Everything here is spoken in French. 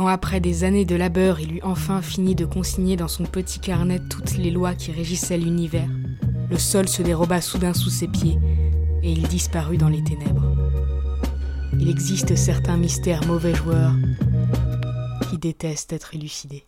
Quand après des années de labeur, il eut enfin fini de consigner dans son petit carnet toutes les lois qui régissaient l'univers, le sol se déroba soudain sous ses pieds et il disparut dans les ténèbres. Il existe certains mystères mauvais joueurs qui détestent être élucidés.